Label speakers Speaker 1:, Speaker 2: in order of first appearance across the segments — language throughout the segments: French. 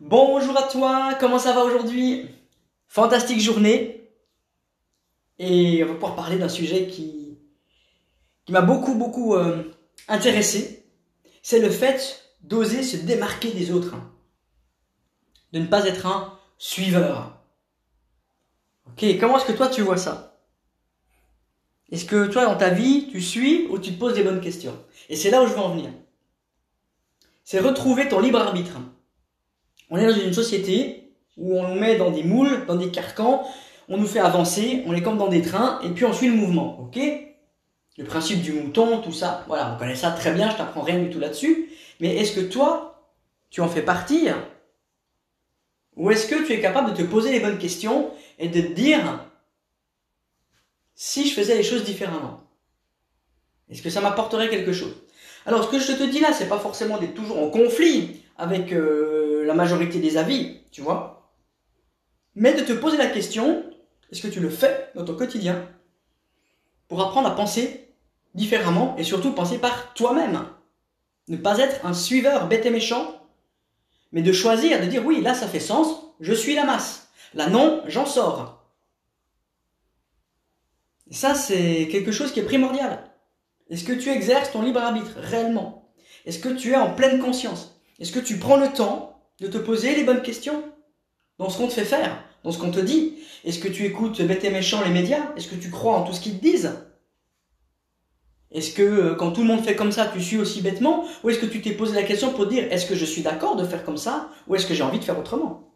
Speaker 1: Bonjour à toi, comment ça va aujourd'hui? Fantastique journée. Et on va pouvoir parler d'un sujet qui, m'a beaucoup, beaucoup euh, intéressé. C'est le fait d'oser se démarquer des autres. De ne pas être un suiveur. Ok, comment est-ce que toi tu vois ça? Est-ce que toi dans ta vie tu suis ou tu te poses des bonnes questions? Et c'est là où je veux en venir. C'est retrouver ton libre arbitre. On est dans une société où on nous met dans des moules, dans des carcans, on nous fait avancer, on est comme dans des trains, et puis on suit le mouvement, ok? Le principe du mouton, tout ça, voilà, on connaît ça très bien, je t'apprends rien du tout là-dessus, mais est-ce que toi, tu en fais partie? Ou est-ce que tu es capable de te poser les bonnes questions et de te dire si je faisais les choses différemment? Est-ce que ça m'apporterait quelque chose? Alors ce que je te dis là, c'est pas forcément d'être toujours en conflit avec euh, la majorité des avis, tu vois. Mais de te poser la question, est-ce que tu le fais dans ton quotidien pour apprendre à penser différemment et surtout penser par toi-même. Ne pas être un suiveur bête et méchant, mais de choisir, de dire oui, là ça fait sens, je suis la masse. Là non, j'en sors. Ça, c'est quelque chose qui est primordial. Est-ce que tu exerces ton libre arbitre réellement? Est-ce que tu es en pleine conscience? Est-ce que tu prends le temps de te poser les bonnes questions dans ce qu'on te fait faire, dans ce qu'on te dit Est-ce que tu écoutes bête et méchant les médias? Est-ce que tu crois en tout ce qu'ils te disent? Est-ce que euh, quand tout le monde fait comme ça, tu suis aussi bêtement? Ou est-ce que tu t'es posé la question pour dire est-ce que je suis d'accord de faire comme ça? Ou est-ce que j'ai envie de faire autrement?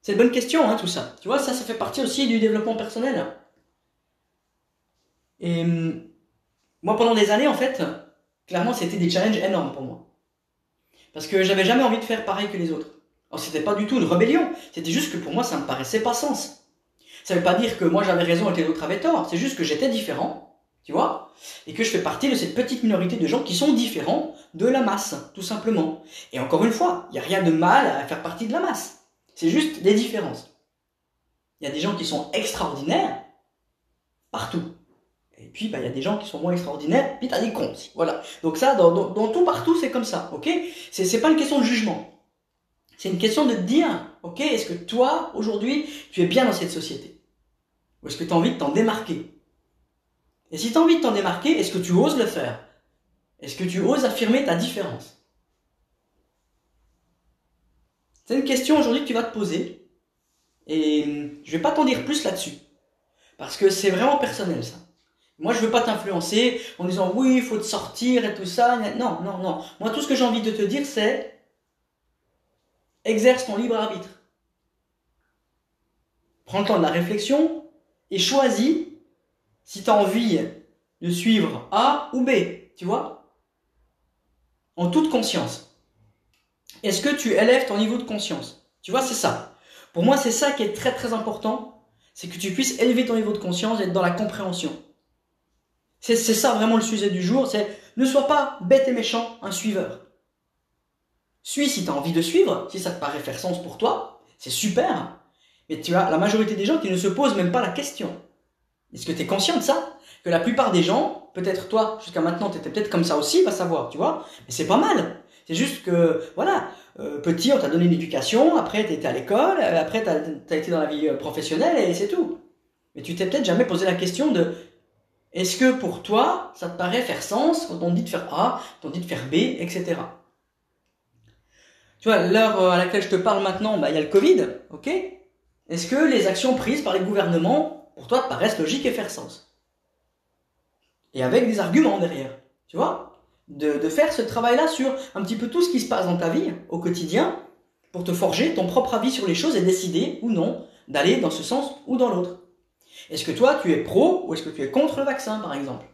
Speaker 1: C'est une bonne question, hein, tout ça. Tu vois, ça, ça fait partie aussi du développement personnel. Et hum, moi, pendant des années, en fait, clairement, c'était des challenges énormes pour moi. Parce que j'avais jamais envie de faire pareil que les autres. Alors, c'était pas du tout une rébellion. C'était juste que pour moi, ça me paraissait pas sens. Ça veut pas dire que moi j'avais raison et que les autres avaient tort. C'est juste que j'étais différent. Tu vois? Et que je fais partie de cette petite minorité de gens qui sont différents de la masse, tout simplement. Et encore une fois, il n'y a rien de mal à faire partie de la masse. C'est juste des différences. Il y a des gens qui sont extraordinaires partout. Et puis, bah, il y a des gens qui sont moins extraordinaires, puis t'as des cons aussi. Voilà. Donc ça, dans, tout partout, c'est comme ça, ok? C'est pas une question de jugement. C'est une question de te dire, ok, est-ce que toi, aujourd'hui, tu es bien dans cette société? Ou est-ce que tu as envie de t'en démarquer? Et si tu as envie de t'en démarquer, est-ce que tu oses le faire? Est-ce que tu oses affirmer ta différence? C'est une question aujourd'hui que tu vas te poser. Et je vais pas t'en dire plus là-dessus. Parce que c'est vraiment personnel, ça. Moi, je veux pas t'influencer en disant oui, il faut te sortir et tout ça. Non, non, non. Moi, tout ce que j'ai envie de te dire, c'est exerce ton libre arbitre. Prends le temps de la réflexion et choisis si tu as envie de suivre A ou B, tu vois? En toute conscience. Est-ce que tu élèves ton niveau de conscience? Tu vois, c'est ça. Pour moi, c'est ça qui est très très important, c'est que tu puisses élever ton niveau de conscience et être dans la compréhension. C'est ça vraiment le sujet du jour, c'est ne sois pas bête et méchant, un suiveur. Suis si tu as envie de suivre, si ça te paraît faire sens pour toi, c'est super. Mais tu as la majorité des gens qui ne se posent même pas la question. Est-ce que tu es conscient de ça? Que la plupart des gens, peut-être toi, jusqu'à maintenant, tu étais peut-être comme ça aussi, va savoir, tu vois Mais c'est pas mal. C'est juste que, voilà, euh, petit, on t'a donné une éducation, après tu étais à l'école, après tu as, été dans la vie euh, professionnelle et c'est tout. Mais tu t'es peut-être jamais posé la question de est-ce que pour toi, ça te paraît faire sens quand on dit de faire A, quand on dit de faire B, etc. Tu vois, l'heure euh, à laquelle je te parle maintenant, bah, il y a le Covid, ok? Est-ce que les actions prises par les gouvernements, pour toi, te paraissent logiques et faire sens? Et avec des arguments derrière, tu vois? De faire ce travail-là sur un petit peu tout ce qui se passe dans ta vie, au quotidien, pour te forger ton propre avis sur les choses et décider ou non d'aller dans ce sens ou dans l'autre. Est-ce que toi, tu es pro ou est-ce que tu es contre le vaccin, par exemple?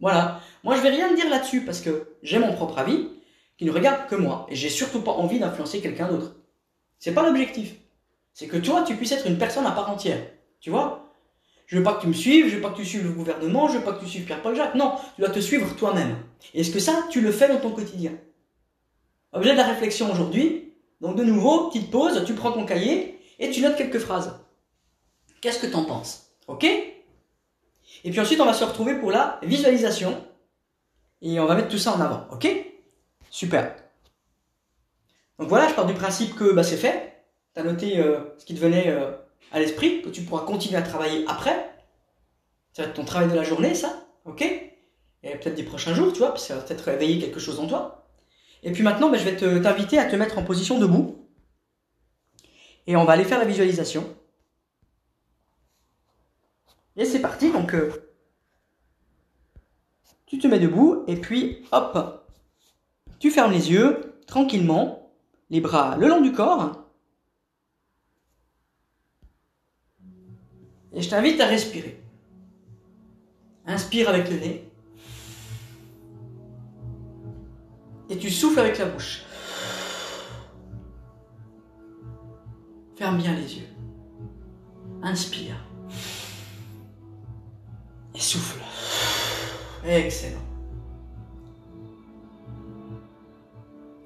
Speaker 1: Voilà. Moi, je vais rien dire là-dessus parce que j'ai mon propre avis qui ne regarde que moi et j'ai surtout pas envie d'influencer quelqu'un d'autre. C'est pas l'objectif. C'est que toi, tu puisses être une personne à part entière. Tu vois? Je veux pas que tu me suives, je veux pas que tu suives le gouvernement, je veux pas que tu suives Pierre-Paul Jacques. Non, tu dois te suivre toi-même. Est-ce que ça, tu le fais dans ton quotidien? Objet de la réflexion aujourd'hui. Donc de nouveau, petite pause, tu prends ton cahier et tu notes quelques phrases. Qu'est-ce que tu en penses? Ok? Et puis ensuite, on va se retrouver pour la visualisation. Et on va mettre tout ça en avant. Ok? Super. Donc voilà, je pars du principe que bah, c'est fait. Tu as noté euh, ce qui te venait euh, à l'esprit, que tu pourras continuer à travailler après. Ça va être ton travail de la journée, ça. Ok? Et peut-être des prochains jours, tu vois, parce que ça va peut-être réveiller quelque chose en toi. Et puis maintenant, bah, je vais t'inviter à te mettre en position debout. Et on va aller faire la visualisation. Et c'est parti, donc euh, tu te mets debout et puis hop, tu fermes les yeux tranquillement, les bras le long du corps. Et je t'invite à respirer. Inspire avec le nez. Et tu souffles avec la bouche. Ferme bien les yeux. Inspire. Souffle. Excellent.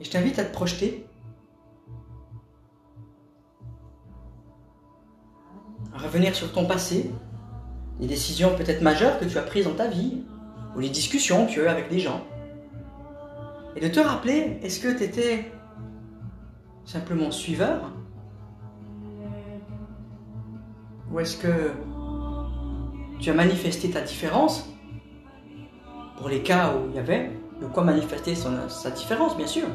Speaker 1: Et je t'invite à te projeter. À revenir sur ton passé, les décisions peut-être majeures que tu as prises dans ta vie, ou les discussions que tu as eues avec des gens. Et de te rappeler, est-ce que tu étais simplement suiveur? Ou est-ce que tu as manifesté ta différence pour les cas où il y avait de quoi manifester sa différence, bien sûr.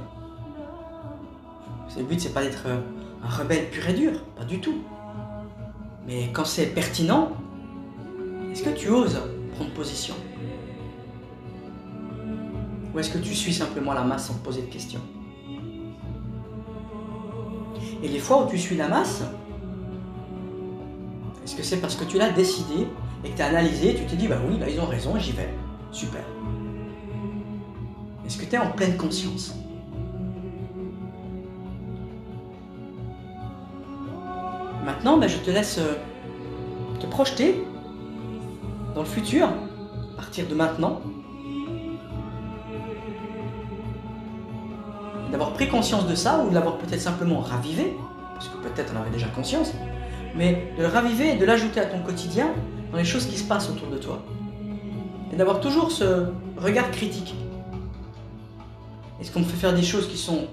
Speaker 1: Le but, c'est pas d'être un rebelle pur et dur, pas du tout. Mais quand c'est pertinent, est-ce que tu oses prendre position? Ou est-ce que tu suis simplement la masse sans poser de questions? Et les fois où tu suis la masse, est-ce que c'est parce que tu l'as décidé et que tu as analysé, tu t'es dit, bah oui, là ils ont raison, j'y vais. Super. Est-ce que tu es en pleine conscience? Maintenant, bah, je te laisse euh, te projeter dans le futur, à partir de maintenant. D'avoir pris conscience de ça ou de l'avoir peut-être simplement ravivé, parce que peut-être on avait déjà conscience, mais de le raviver et de l'ajouter à ton quotidien dans les choses qui se passent autour de toi. Et d'avoir toujours ce regard critique. Est-ce qu'on me fait faire des choses qui sont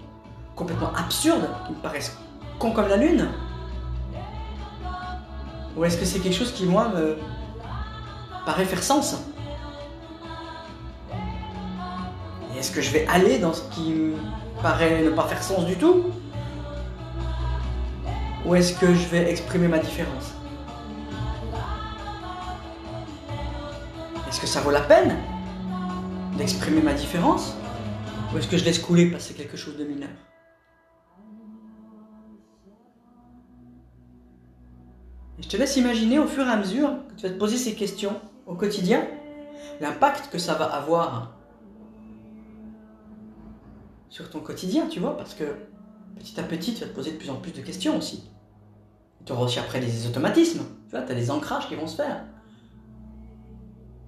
Speaker 1: complètement absurdes, qui me paraissent con comme la lune? Ou est-ce que c'est quelque chose qui, moi, me paraît faire sens? Et est-ce que je vais aller dans ce qui me paraît ne pas faire sens du tout? Ou est-ce que je vais exprimer ma différence Est-ce que ça vaut la peine d'exprimer ma différence Ou est-ce que je laisse couler passer quelque chose de mineur Et je te laisse imaginer au fur et à mesure que tu vas te poser ces questions au quotidien, l'impact que ça va avoir sur ton quotidien, tu vois, parce que petit à petit, tu vas te poser de plus en plus de questions aussi. Tu auras aussi après des automatismes, tu vois, tu as des ancrages qui vont se faire.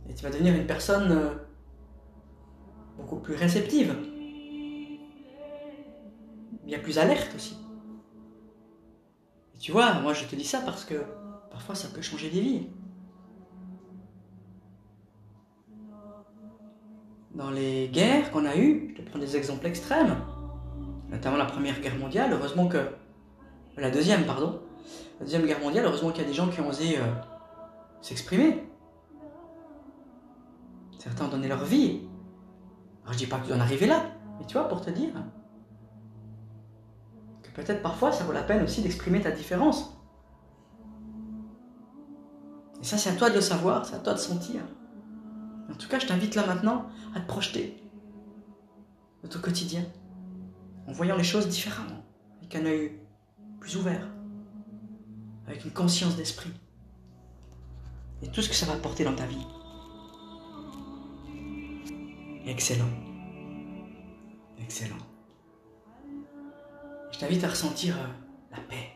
Speaker 1: Et tu vas devenir une personne euh, beaucoup plus réceptive. Bien plus alerte aussi. Et tu vois, moi je te dis ça parce que parfois ça peut changer des vies. Dans les guerres qu'on a eues, je te prends des exemples extrêmes, notamment la Première Guerre mondiale, heureusement que... La Deuxième, pardon. La Deuxième Guerre mondiale, heureusement qu'il y a des gens qui ont osé euh, s'exprimer. Certains ont donné leur vie. Alors je dis pas que tu en arriver là, mais tu vois, pour te dire que peut-être parfois ça vaut la peine aussi d'exprimer ta différence. Et ça, c'est à toi de le savoir, c'est à toi de sentir. En tout cas, je t'invite là maintenant à te projeter de ton quotidien, en voyant les choses différemment, avec un œil plus ouvert, avec une conscience d'esprit, et tout ce que ça va apporter dans ta vie. Excellent. Excellent. Je t'invite à ressentir euh, la paix,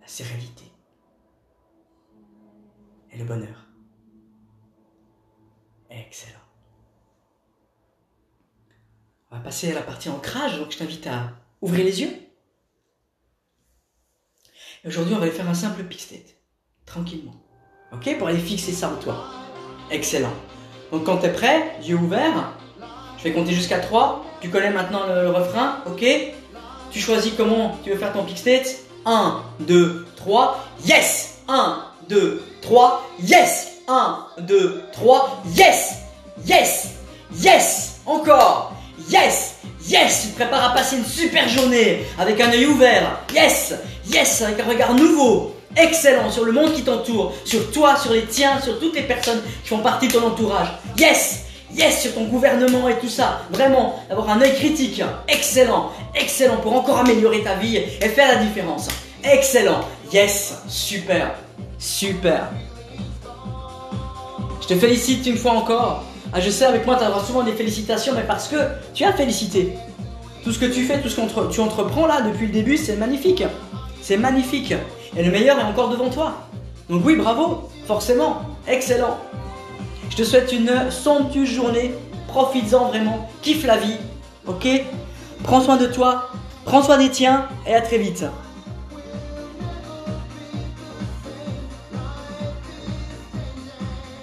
Speaker 1: la sérénité et le bonheur. Excellent. On va passer à la partie ancrage, donc je t'invite à ouvrir les yeux. Aujourd'hui, on va aller faire un simple pick tranquillement. Ok? Pour aller fixer ça en toi. Excellent. Donc quand tu es prêt, yeux ouverts, je vais compter jusqu'à 3. Tu connais maintenant le, refrain, ok? Tu choisis comment tu veux faire ton kick state 1, 2, 3, yes! 1, 2, 3, yes! 1, 2, 3, yes! Yes! Yes! Encore! Yes Yes Tu te prépares à passer une super journée avec un œil ouvert. Yes Yes Avec un regard nouveau. Excellent sur le monde qui t'entoure, sur toi, sur les tiens, sur toutes les personnes qui font partie de ton entourage. Yes Yes sur ton gouvernement et tout ça. Vraiment, avoir un œil critique. Excellent Excellent pour encore améliorer ta vie et faire la différence. Excellent Yes Super Super Je te félicite une fois encore ah, je sais, avec moi, tu auras souvent des félicitations, mais parce que tu as félicité. Tout ce que tu fais, tout ce que tu entreprends là depuis le début, c'est magnifique. C'est magnifique. Et le meilleur est encore devant toi. Donc oui, bravo, forcément, excellent. Je te souhaite une somptueuse journée. Profites-en vraiment. Kiffe la vie. Ok? Prends soin de toi. Prends soin des tiens. Et à très vite.